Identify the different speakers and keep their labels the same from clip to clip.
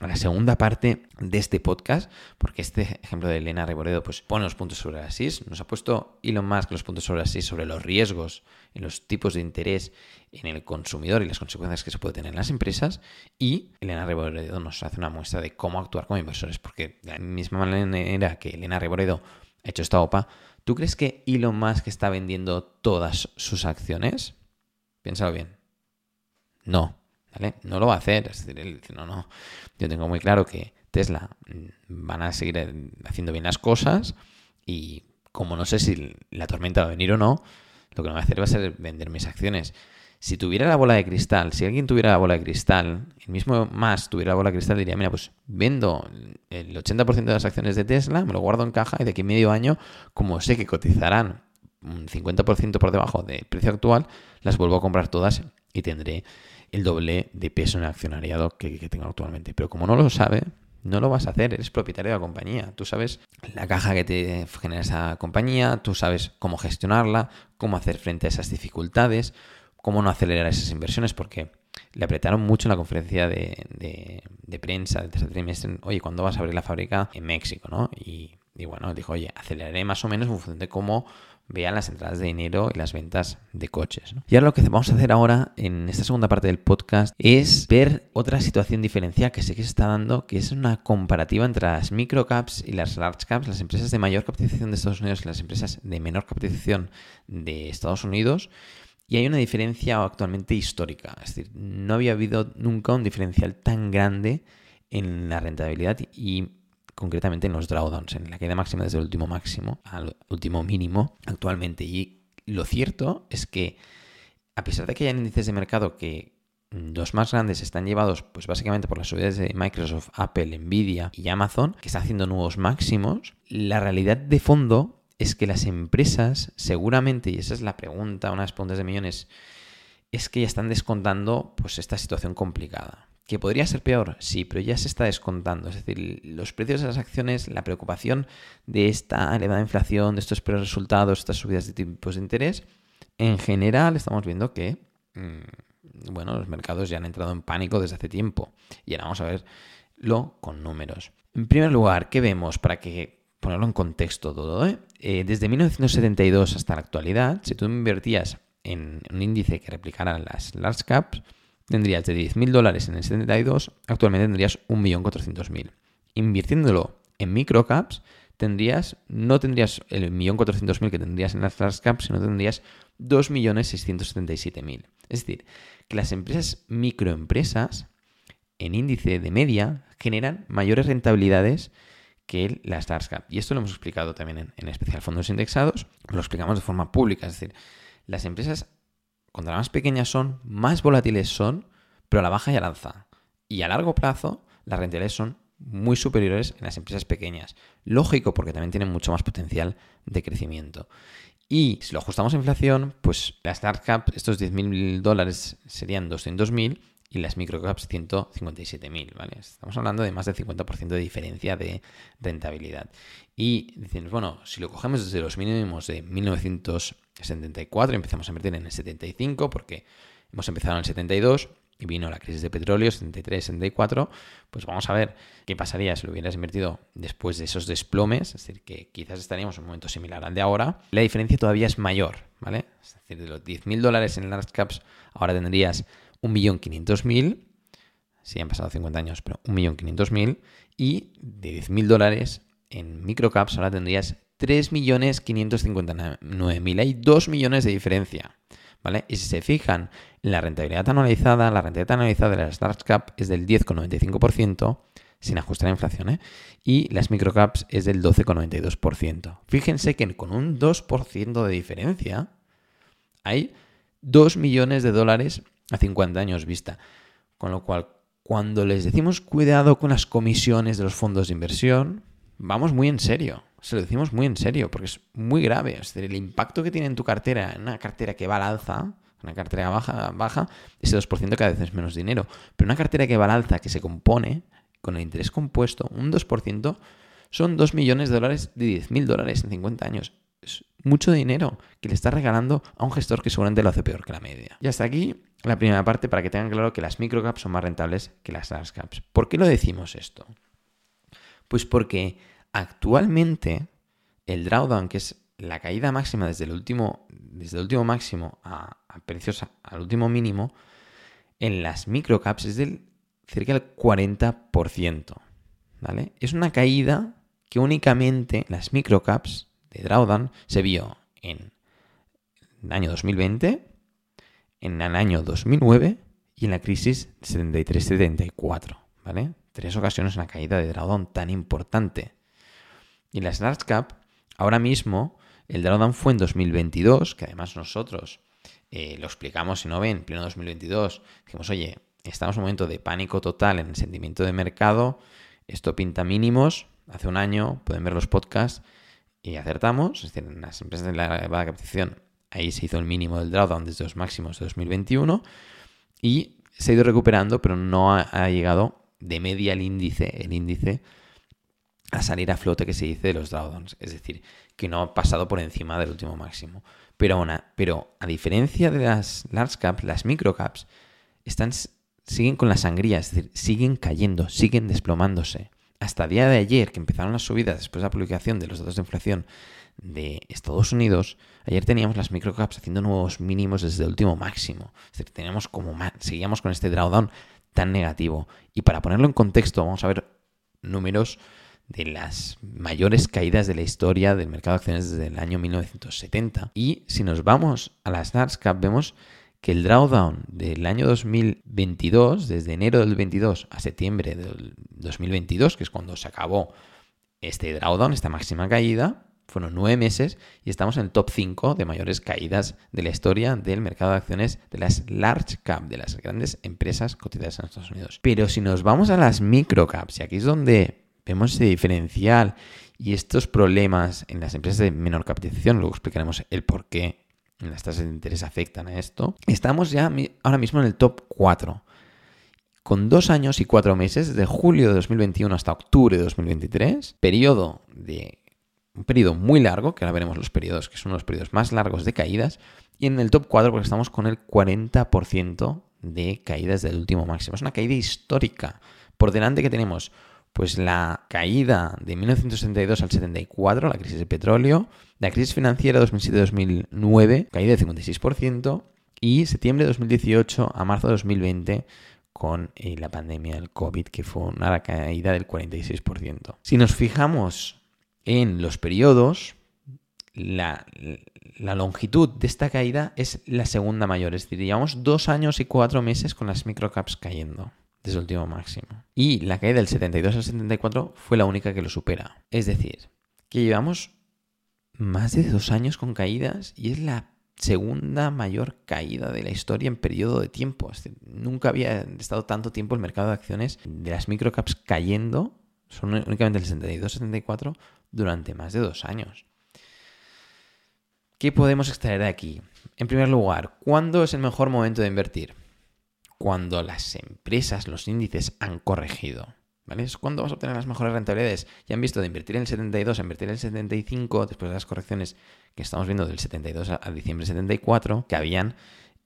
Speaker 1: a la segunda parte de este podcast, porque este ejemplo de Elena Reboredo pues, pone los puntos sobre las SIS, nos ha puesto Elon Musk los puntos sobre las SIS sobre los riesgos en los tipos de interés en el consumidor y las consecuencias que se puede tener en las empresas, y Elena Reboredo nos hace una muestra de cómo actuar como inversores, porque de la misma manera que Elena Reboredo ha hecho esta OPA, ¿tú crees que Elon Musk está vendiendo todas sus acciones? Piénsalo bien. No. No lo va a hacer. Es decir, él dice, no, no. Yo tengo muy claro que Tesla mm, van a seguir eh, haciendo bien las cosas y como no sé si la tormenta va a venir o no, lo que no va a hacer va a ser vender mis acciones. Si tuviera la bola de cristal, si alguien tuviera la bola de cristal, el mismo más tuviera la bola de cristal, diría, mira, pues vendo el 80% de las acciones de Tesla, me lo guardo en caja y de aquí a medio año, como sé que cotizarán un 50% por debajo del precio actual, las vuelvo a comprar todas y tendré el doble de peso en el accionariado que, tengo actualmente. Pero como no lo sabe, no lo vas a hacer, eres propietario de la compañía. Tú sabes la caja que te genera esa compañía, tú sabes cómo gestionarla, cómo hacer frente a esas dificultades, cómo no acelerar esas inversiones, porque le apretaron mucho en la conferencia de, prensa del tercer trimestre, oye, ¿cuándo vas a abrir la fábrica en México? ¿no? Y, y bueno, dijo, oye, aceleraré más o menos en función de cómo vean las entradas de dinero y las ventas de coches. Y ahora lo que vamos a hacer ahora en esta segunda parte del podcast es ver otra situación diferencial que sé que se está dando, que es una comparativa entre las microcaps y las large caps, las empresas de mayor capitalización de Estados Unidos y las empresas de menor capitalización de Estados Unidos. Y hay una diferencia actualmente histórica, es decir, no había habido nunca un diferencial tan grande en la rentabilidad y concretamente en los drawdowns, en la caída máxima desde el último máximo al último mínimo actualmente. Y lo cierto es que, a pesar de que hay índices de mercado que los más grandes están llevados, pues básicamente por las subidas de Microsoft, Apple, Nvidia y Amazon, que están haciendo nuevos máximos, la realidad de fondo es que las empresas, seguramente, y esa es la pregunta, unas preguntas de millones, es que ya están descontando pues esta situación complicada. ¿Que podría ser peor? Sí, pero ya se está descontando. Es decir, los precios de las acciones, la preocupación de esta elevada inflación, de estos peores resultados, estas subidas de tipos de interés, en general estamos viendo que, mm, bueno, los mercados ya han entrado en pánico desde hace tiempo. Y ahora vamos a verlo con números. En primer lugar, ¿qué vemos para que ponerlo en contexto todo? Eh? Eh, desde 1972 hasta la actualidad, si tú invertías en un índice que replicara las large caps, tendrías de 10.000 dólares en el 72, actualmente tendrías 1.400.000. Invirtiéndolo en microcaps, tendrías, no tendrías el 1.400.000 que tendrías en las large caps, sino tendrías 2.677.000. Es decir, que las empresas microempresas en índice de media generan mayores rentabilidades que las large caps. Y esto lo hemos explicado también en, en especial fondos indexados, lo explicamos de forma pública, es decir, las empresas cuando las más pequeñas son, más volátiles son, pero a la baja y al alza. Y a largo plazo, las rentabilidades son muy superiores en las empresas pequeñas. Lógico, porque también tienen mucho más potencial de crecimiento. Y si lo ajustamos a inflación, pues las startups, estos 10.000 dólares serían 200.000 y las microcaps 157.000, ¿vale? Estamos hablando de más del 50% de diferencia de rentabilidad. Y decimos, bueno, si lo cogemos desde los mínimos de 1974 y empezamos a invertir en el 75, porque hemos empezado en el 72 y vino la crisis de petróleo, 73, 74, pues vamos a ver qué pasaría si lo hubieras invertido después de esos desplomes, es decir, que quizás estaríamos en un momento similar al de ahora. La diferencia todavía es mayor, ¿vale? Es decir, de los 10.000 dólares en large caps, ahora tendrías 1.500.000, si han pasado 50 años, pero 1.500.000, y de 10.000 dólares en microcaps ahora tendrías 3.559.000. Hay 2 millones de diferencia. ¿Vale? Y si se fijan en la rentabilidad anualizada, la rentabilidad anualizada de las large cap es del 10,95%, sin ajustar a inflación, ¿eh? y las microcaps es del 12,92%. Fíjense que con un 2% de diferencia hay 2 millones de dólares a 50 años vista. Con lo cual, cuando les decimos cuidado con las comisiones de los fondos de inversión, vamos muy en serio. Se lo decimos muy en serio, porque es muy grave. Es decir, el impacto que tiene en tu cartera, en una cartera que va al alza, una cartera baja, baja, ese 2% cada vez es menos dinero. Pero una cartera que va al alza, que se compone con el interés compuesto, un 2%, son 2 millones de dólares de 10.000 dólares en 50 años. Es mucho dinero que le está regalando a un gestor que seguramente lo hace peor que la media. Y hasta aquí la primera parte para que tengan claro que las microcaps son más rentables que las large caps. ¿Por qué lo decimos esto? Pues porque actualmente el drawdown, que es la caída máxima desde el último, desde el último máximo a, precios al último mínimo, en las microcaps es del cerca del 40%. ¿vale? Es una caída que únicamente las microcaps de drawdown se vio en el año 2020, en el año 2009 y en la crisis 73-74. ¿vale? Tres ocasiones una caída de drawdown tan importante. Y las large cap, ahora mismo, el drawdown fue en 2022, que además nosotros eh, lo explicamos, si no ven, pleno 2022, dijimos, oye, estamos en un momento de pánico total en el sentimiento de mercado, esto pinta mínimos, hace un año pueden ver los podcasts y acertamos, es decir, en las empresas de la captación, ahí se hizo el mínimo del drawdown desde los máximos de 2021 y se ha ido recuperando, pero no ha llegado de media el índice, el índice a salir a flote que se dice de los drawdowns, es decir, que no ha pasado por encima del último máximo. Pero, pero a diferencia de las large caps, las micro caps están, siguen con la sangría, es decir, siguen cayendo, siguen desplomándose. Hasta el día de ayer, que empezaron las subidas después de la publicación de los datos de inflación de Estados Unidos, ayer teníamos las microcaps haciendo nuevos mínimos desde el último máximo. Es decir, teníamos como seguíamos con este drawdown tan negativo. Y para ponerlo en contexto, vamos a ver números de las mayores caídas de la historia del mercado de acciones desde el año 1970. Y si nos vamos a las large cap, vemos que el drawdown del año 2022, desde enero del 22 a septiembre del 2022, que es cuando se acabó este drawdown, esta máxima caída, fueron nueve meses y estamos en el top 5 de mayores caídas de la historia del mercado de acciones de las large cap, de las grandes empresas cotizadas en Estados Unidos. Pero si nos vamos a las micro caps, y aquí es donde vemos ese diferencial y estos problemas en las empresas de menor capitalización, luego explicaremos el por qué las tasas de interés afectan a esto, estamos ya ahora mismo en el top 4 con dos años y cuatro meses, de julio de 2021 hasta octubre de 2023, periodo de un periodo muy largo, que ahora veremos los periodos, que son los periodos más largos de caídas, y en el top 4 porque estamos con el 40% de caídas del último máximo. Es una caída histórica. Por delante que tenemos pues la caída de 1962 al 74, la crisis de petróleo, la crisis financiera 2007-2009, caída del 56%, y septiembre de 2018 a marzo de 2020 con eh, la pandemia del COVID, que fue una caída del 46%. Si nos fijamos en los periodos, la, longitud de esta caída es la segunda mayor. Es decir, llevamos dos años y cuatro meses con las microcaps cayendo desde el último máximo. Y la caída del 72 al 74 fue la única que lo supera. Es decir, que llevamos más de dos años con caídas y es la segunda mayor caída de la historia en periodo de tiempo. nunca había estado tanto tiempo el mercado de acciones de las microcaps cayendo, son únicamente el 72-74, durante más de dos años. ¿Qué podemos extraer de aquí? En primer lugar, ¿cuándo es el mejor momento de invertir? Cuando las empresas, los índices han corregido. ¿Vale? Es cuando vas a obtener las mejores rentabilidades. Ya han visto de invertir en el 72 a invertir en el 75, después de las correcciones que estamos viendo del 72 a diciembre 74, que habían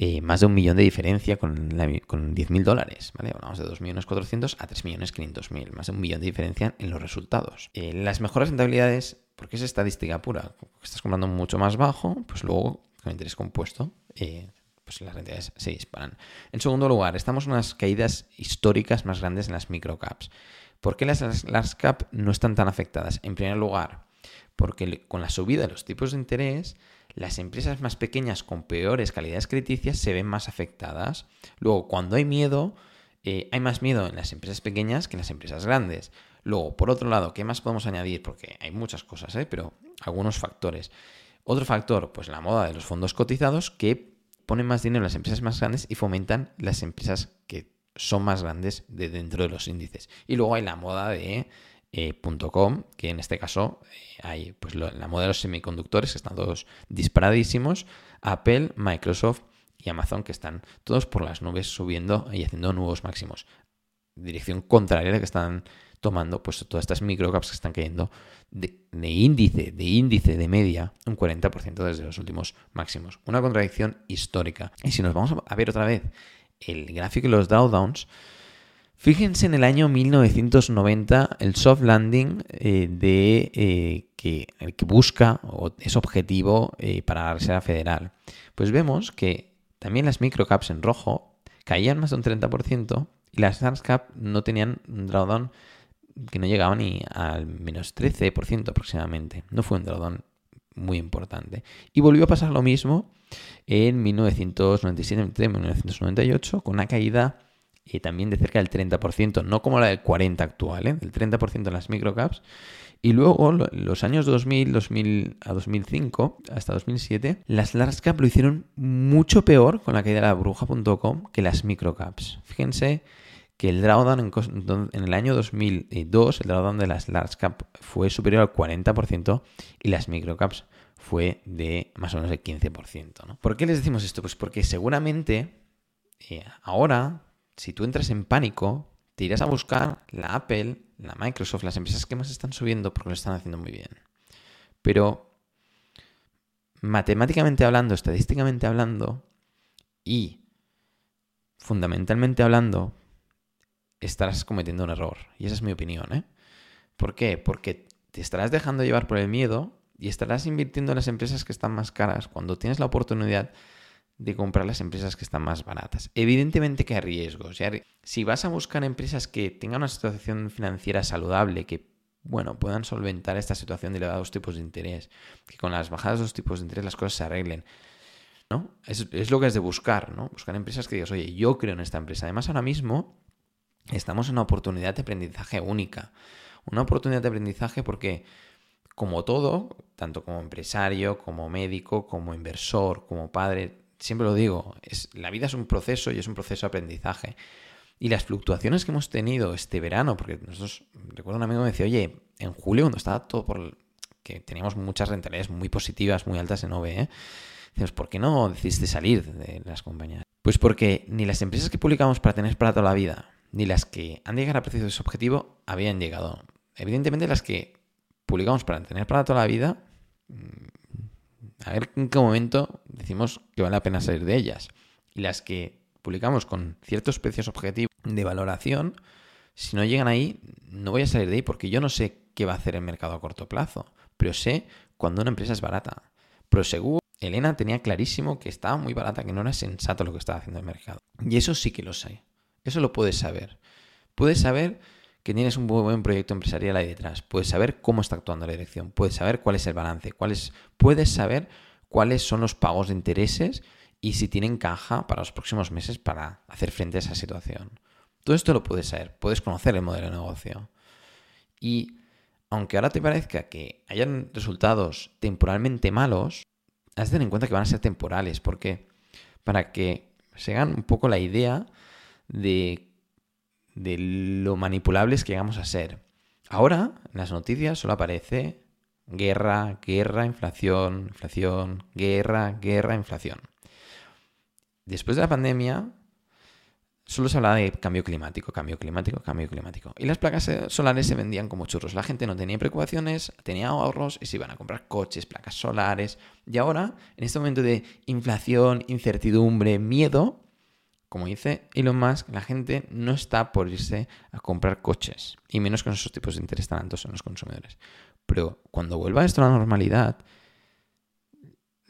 Speaker 1: eh, más de un millón de diferencia con, con 10.000 dólares, ¿vale? Hablamos de 2.400.000 a 3.500.000, más de un millón de diferencia en los resultados. Eh, las mejores rentabilidades, porque es estadística pura, estás comprando mucho más bajo, pues luego con interés compuesto, eh, pues las rentabilidades se disparan. En segundo lugar, estamos en unas caídas históricas más grandes en las microcaps. ¿Por qué las large cap no están tan afectadas? En primer lugar, porque con la subida de los tipos de interés, las empresas más pequeñas con peores calidades crediticias se ven más afectadas. Luego, cuando hay miedo, eh, hay más miedo en las empresas pequeñas que en las empresas grandes. Luego, por otro lado, ¿qué más podemos añadir? Porque hay muchas cosas, ¿eh? pero algunos factores. Otro factor, pues la moda de los fondos cotizados que ponen más dinero en las empresas más grandes y fomentan las empresas que son más grandes de dentro de los índices. Y luego hay la moda de eh, .com, que en este caso eh, hay pues, la moda de los semiconductores, que están todos disparadísimos, Apple, Microsoft y Amazon, que están todos por las nubes subiendo y haciendo nuevos máximos. Dirección contraria a la que están tomando pues todas estas microcaps que están cayendo de, índice, de índice de media, un 40% desde los últimos máximos. Una contradicción histórica. Y si nos vamos a ver otra vez el gráfico de los drawdowns, fíjense en el año 1990 el soft landing eh, de eh, que, busca o es objetivo eh, para la Reserva Federal. Pues vemos que también las microcaps en rojo caían más de un 30% y las large cap no tenían un drawdown que no llegaba ni al menos 13% aproximadamente. No fue un drawdown muy importante. Y volvió a pasar lo mismo en 1997-1998 con una caída eh, también de cerca del 30%, no como la del 40 actual, ¿eh? del 30% en las microcaps. Y luego, los años 2000, 2000 a 2005, hasta 2007, las large cap lo hicieron mucho peor con la caída de la bruja.com que las microcaps. Fíjense que el drawdown en, el año 2002, el drawdown de las large cap fue superior al 40% y las microcaps fue de más o menos el 15%. ¿no? ¿Por qué les decimos esto? Pues porque seguramente eh, ahora, si tú entras en pánico, te irás a buscar la Apple, la Microsoft, las empresas que más están subiendo porque lo están haciendo muy bien. Pero matemáticamente hablando, estadísticamente hablando y fundamentalmente hablando, estarás cometiendo un error. Y esa es mi opinión, ¿eh? ¿Por qué? Porque te estarás dejando llevar por el miedo y estarás invirtiendo en las empresas que están más caras cuando tienes la oportunidad de comprar las empresas que están más baratas. Evidentemente que hay riesgos. Si vas a buscar empresas que tengan una situación financiera saludable, que bueno, puedan solventar esta situación de elevados tipos de interés, que con las bajadas de los tipos de interés las cosas se arreglen. ¿no? Es, es lo que es de buscar, ¿no? Buscar empresas que digas, oye, yo creo en esta empresa. Además, ahora mismo estamos en una oportunidad de aprendizaje única. Una oportunidad de aprendizaje porque, como todo, tanto como empresario, como médico, como inversor, como padre, siempre lo digo, es, la vida es un proceso y es un proceso de aprendizaje. Y las fluctuaciones que hemos tenido este verano, porque nosotros, recuerdo un amigo me decía, oye, en julio cuando estaba todo por... que teníamos muchas rentabilidades muy positivas, muy altas en OVE, ¿por qué no decidiste salir de las compañías? Pues porque ni las empresas que publicamos para tener para toda la vida, ni las que han llegado a precios de su objetivo habían llegado. Evidentemente las que publicamos para tener para toda la vida, a ver en qué momento decimos que vale la pena salir de ellas. Y las que publicamos con ciertos precios objetivos de valoración, si no llegan ahí, no voy a salir de ahí porque yo no sé qué va a hacer el mercado a corto plazo, pero sé cuando una empresa es barata. Prosegur, Elena tenía clarísimo que estaba muy barata, que no era sensato lo que estaba haciendo el mercado. Y eso sí que lo sé. Eso lo puedes saber. Puedes saber que tienes un buen proyecto empresarial ahí detrás. Puedes saber cómo está actuando la dirección. Puedes saber cuál es el balance. puedes saber cuáles son los pagos de intereses y si tienen caja para los próximos meses para hacer frente a esa situación. Todo esto lo puedes saber. Puedes conocer el modelo de negocio. Y aunque ahora te parezca que hayan resultados temporalmente malos, has de tener en cuenta que van a ser temporales. ¿Por qué? Para que se hagan un poco la idea de, de lo manipulables que llegamos a ser. Ahora, en las noticias solo aparece guerra, guerra, inflación, inflación, guerra, guerra, inflación. Después de la pandemia, solo se hablaba de cambio climático, cambio climático, cambio climático. Y las placas solares se vendían como churros. La gente no tenía preocupaciones, tenía ahorros y se iban a comprar coches, placas solares. Y ahora, en este momento de inflación, incertidumbre, miedo, como dice Elon Musk, la gente no está por irse a comprar coches, y menos con esos tipos de interés tan altos en los consumidores. Pero cuando vuelva esto a la normalidad,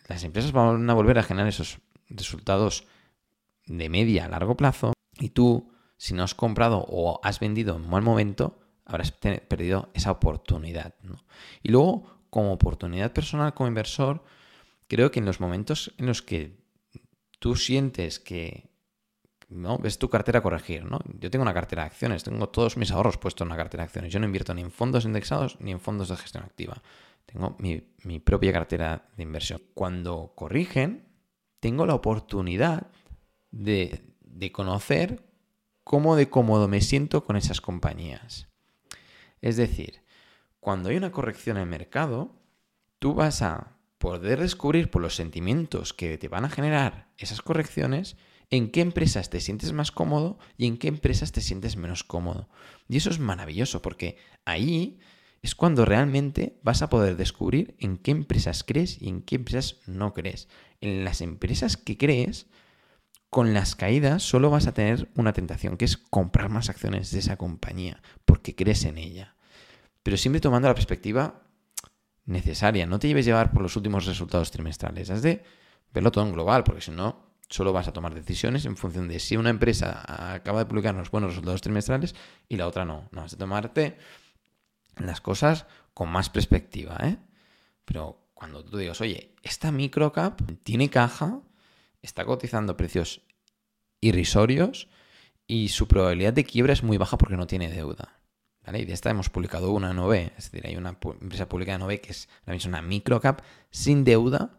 Speaker 1: las empresas van a volver a generar esos resultados de media a largo plazo, y tú, si no has comprado o has vendido en mal momento, habrás perdido esa oportunidad. Y luego, como oportunidad personal, como inversor, creo que en los momentos en los que tú sientes que ¿no? Ves tu cartera a corregir, ¿no? Yo tengo una cartera de acciones, tengo todos mis ahorros puestos en una cartera de acciones. Yo no invierto ni en fondos indexados ni en fondos de gestión activa. Tengo mi, propia cartera de inversión. Cuando corrigen, tengo la oportunidad de, de conocer cómo de cómodo me siento con esas compañías. Es decir, cuando hay una corrección en el mercado, tú vas a poder descubrir por los sentimientos que te van a generar esas correcciones en qué empresas te sientes más cómodo y en qué empresas te sientes menos cómodo. Y eso es maravilloso porque ahí es cuando realmente vas a poder descubrir en qué empresas crees y en qué empresas no crees. En las empresas que crees, con las caídas solo vas a tener una tentación, que es comprar más acciones de esa compañía, porque crees en ella. Pero siempre tomando la perspectiva necesaria. No te lleves llevar por los últimos resultados trimestrales. Has de verlo todo en global, porque si no, solo vas a tomar decisiones en función de si una empresa acaba de publicar unos buenos resultados trimestrales y la otra no. No, has de tomarte las cosas con más perspectiva, ¿eh? Pero cuando tú digas, oye, esta microcap tiene caja, está cotizando precios irrisorios y su probabilidad de quiebra es muy baja porque no tiene deuda. Y de esta hemos publicado una en OV, es decir, hay una empresa pública en OV que es una microcap sin deuda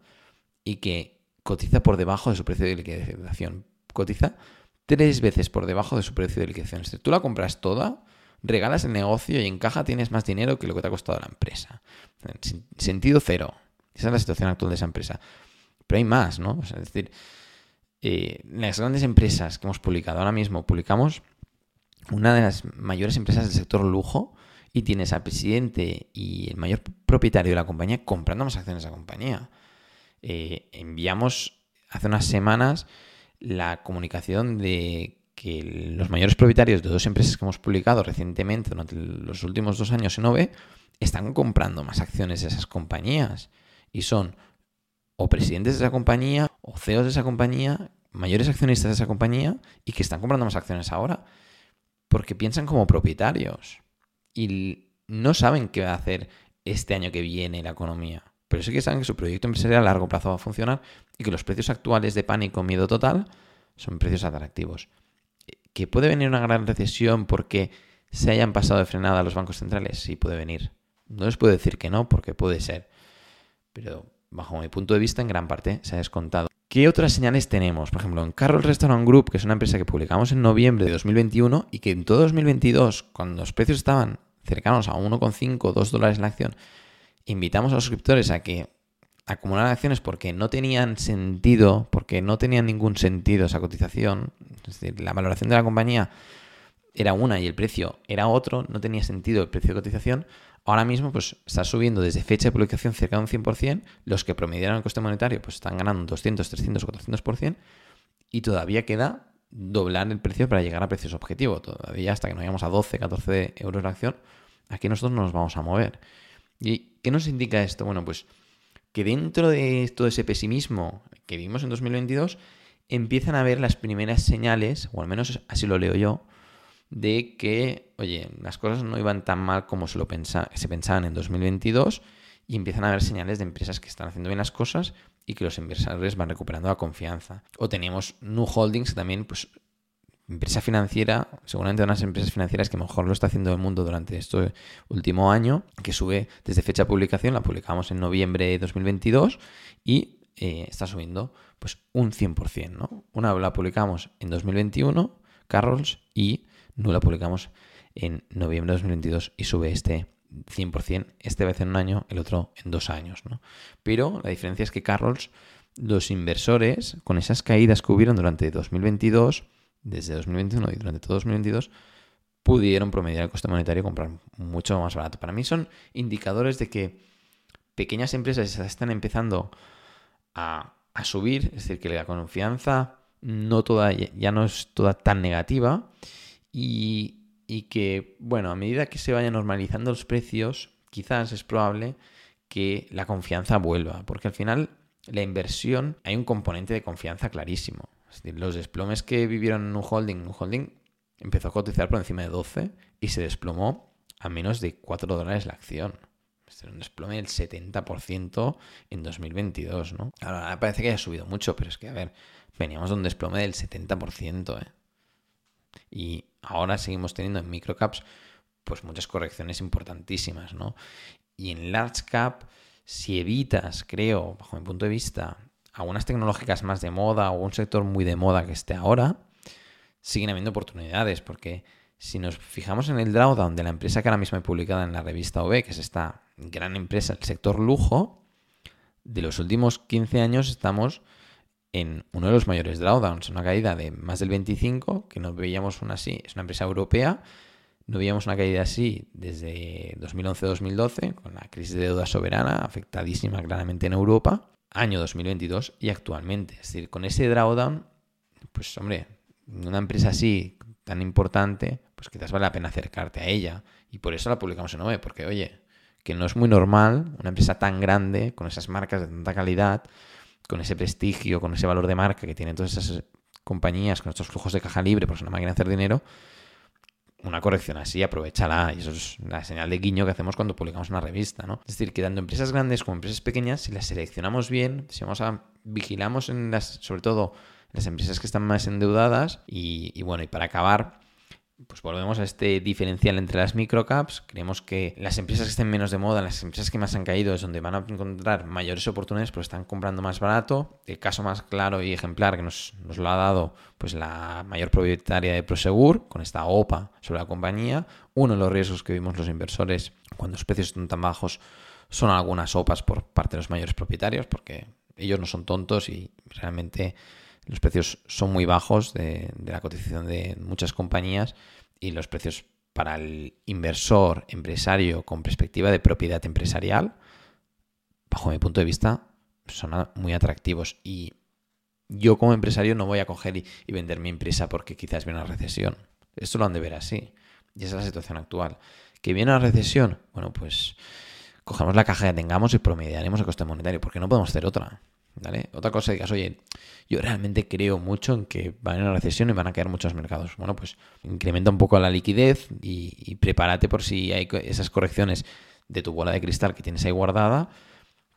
Speaker 1: y que cotiza por debajo de su precio de liquidación. Cotiza tres veces por debajo de su precio de liquidación. Decir, tú la compras toda, regalas el negocio y en caja tienes más dinero que lo que te ha costado la empresa. Sentido cero. Esa es la situación actual de esa empresa. Pero hay más, ¿no? es decir, eh, las grandes empresas que hemos publicado ahora mismo, publicamos una de las mayores empresas del sector lujo y tienes al presidente y el mayor propietario de la compañía comprando más acciones de la compañía. Eh, enviamos hace unas semanas la comunicación de que los mayores propietarios de dos empresas que hemos publicado recientemente durante los últimos dos años en OVE están comprando más acciones de esas compañías. Y son o presidentes de esa compañía o CEOs de esa compañía, mayores accionistas de esa compañía y que están comprando más acciones ahora porque piensan como propietarios y no saben qué va a hacer este año que viene la economía. Pero sí que saben que su proyecto empresarial a largo plazo va a funcionar y que los precios actuales de pánico, miedo total, son precios atractivos. ¿Que puede venir una gran recesión porque se hayan pasado de frenada los bancos centrales? Sí, puede venir. No les puedo decir que no, porque puede ser. Pero bajo mi punto de vista, en gran parte se ha descontado. ¿Qué otras señales tenemos? Por ejemplo, en Carroll Restaurant Group, que es una empresa que publicamos en noviembre de 2021 y que en todo 2022, cuando los precios estaban cercanos a 1,5 2 dólares la acción, invitamos a los suscriptores a que acumularan acciones porque no tenían sentido, porque no tenían ningún sentido esa cotización. Es decir, la valoración de la compañía era una y el precio era otro, no tenía sentido el precio de cotización. Ahora mismo pues está subiendo desde fecha de publicación cerca de un 100%, los que promediaron el coste monetario pues están ganando un 200, 300 o 400% y todavía queda doblar el precio para llegar a precios objetivo. Todavía hasta que no lleguemos a 12, 14 euros la acción, aquí nosotros no nos vamos a mover. ¿Y qué nos indica esto? Bueno, pues que dentro de todo ese pesimismo que vimos en 2022, empiezan a ver las primeras señales, o al menos así lo leo yo, de que, oye, las cosas no iban tan mal como se, lo pensaban en 2022 y empiezan a haber señales de empresas que están haciendo bien las cosas y que los inversores van recuperando la confianza. O tenemos New Holdings, que también, pues, empresa financiera, seguramente unas empresas financieras que mejor lo está haciendo el mundo durante este último año, que sube desde fecha de publicación, la publicamos en noviembre de 2022 y eh, está subiendo pues un 100%, ¿no? Una la publicamos en 2021, Carrolls, y no la publicamos en noviembre de 2022 y sube este 100%, este vez en un año, el otro en dos años. ¿no? Pero la diferencia es que Carrolls, los inversores, con esas caídas que hubieron durante 2022, desde 2021 y durante todo 2022, pudieron promediar el coste monetario y comprar mucho más barato. Para mí son indicadores de que pequeñas empresas están empezando a, a subir, es decir, que la confianza no toda, ya no es toda tan negativa y, que, bueno, a medida que se vayan normalizando los precios, quizás es probable que la confianza vuelva, porque al final la inversión hay un componente de confianza clarísimo. Es decir, los desplomes que vivieron en un holding, un holding empezó a cotizar por encima de 12 y se desplomó a menos de 4 dólares la acción. Es un desplome del 70% en 2022, ¿no? Ahora parece que haya subido mucho, pero es que, a ver, veníamos de un desplome del 70%, ¿eh? Y ahora seguimos teniendo en microcaps pues muchas correcciones importantísimas, ¿no? Y en large cap, si evitas, creo, bajo mi punto de vista, algunas tecnológicas más de moda o un sector muy de moda que esté ahora, siguen habiendo oportunidades, porque si nos fijamos en el drawdown de la empresa que ahora mismo he publicado en la revista OB, que es esta gran empresa del sector lujo, de los últimos 15 años estamos en uno de los mayores drawdowns, una caída de más del 25, que no veíamos una así, es una empresa europea, no veíamos una caída así desde 2011-2012, con la crisis de deuda soberana, afectadísima claramente en Europa, año 2022 y actualmente. Es decir, con ese drawdown, pues hombre, una empresa así tan importante, pues quizás vale la pena acercarte a ella. Y por eso la publicamos en OVE, porque oye, que no es muy normal una empresa tan grande, con esas marcas de tanta calidad, con ese prestigio, con ese valor de marca que tienen todas esas compañías, con estos flujos de caja libre, pues una máquina de hacer dinero, una corrección así, aprovechala. Y eso es la señal de guiño que hacemos cuando publicamos una revista, ¿no? Es decir, que tanto empresas grandes como empresas pequeñas, si las seleccionamos bien, si vamos a vigilamos en las, sobre todo las empresas que están más endeudadas, y, y bueno, y para acabar, pues volvemos a este diferencial entre las microcaps. Creemos que las empresas que estén menos de moda, las empresas que más han caído, es donde van a encontrar mayores oportunidades porque están comprando más barato. El caso más claro y ejemplar que nos, lo ha dado pues la mayor propietaria de Prosegur, con esta OPA sobre la compañía. Uno de los riesgos que vimos los inversores cuando los precios están tan bajos son algunas OPAs por parte de los mayores propietarios, porque ellos no son tontos y realmente los precios son muy bajos de, la cotización de muchas compañías y los precios para el inversor empresario con perspectiva de propiedad empresarial, bajo mi punto de vista, son muy atractivos. Y yo como empresario no voy a coger y, vender mi empresa porque quizás viene una recesión. Esto lo han de ver así. Y esa es la situación actual. ¿Que viene una recesión? Bueno, pues cogemos la caja que tengamos y promediaremos el coste monetario, porque no podemos hacer otra. Otra cosa digas, oye, yo realmente creo mucho en que van a a una recesión y van a caer muchos mercados. Bueno, pues incrementa un poco la liquidez y, prepárate por si hay esas correcciones de tu bola de cristal que tienes ahí guardada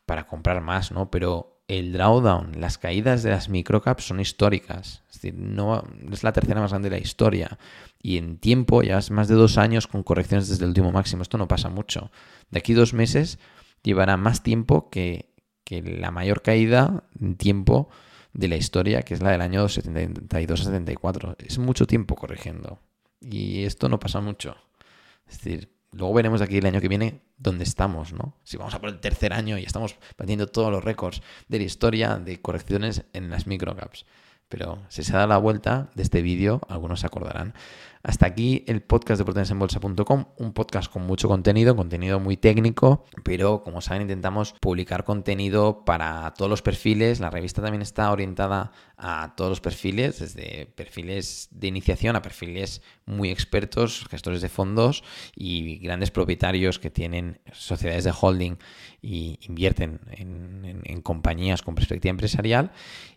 Speaker 1: para comprar más, ¿no? Pero el drawdown, las caídas de las microcaps son históricas. Es decir, no, es la tercera más grande de la historia. Y en tiempo, ya es más de dos años con correcciones desde el último máximo. Esto no pasa mucho. De aquí dos meses llevará más tiempo que que la mayor caída en tiempo de la historia, que es la del año 72 a 74. Es mucho tiempo corrigiendo. Y esto no pasa mucho. Es decir, luego veremos aquí el año que viene dónde estamos, ¿no? Si vamos a por el tercer año y estamos batiendo todos los récords de la historia de correcciones en las microcaps. Pero si se da la vuelta de este vídeo, algunos se acordarán. Hasta aquí el podcast de oportunidadesenbolsa.com, un podcast con mucho contenido, contenido muy técnico, pero como saben intentamos publicar contenido para todos los perfiles. La revista también está orientada a todos los perfiles, desde perfiles de iniciación a perfiles muy expertos, gestores de fondos y grandes propietarios que tienen sociedades de holding y invierten en, compañías con perspectiva empresarial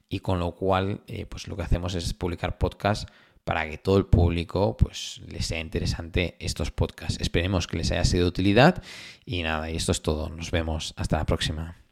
Speaker 1: y con lo cual eh, pues lo que hacemos es publicar podcasts para que todo el público pues les sea interesante estos podcasts. Esperemos que les haya sido de utilidad y nada, y esto es todo. Nos vemos hasta la próxima.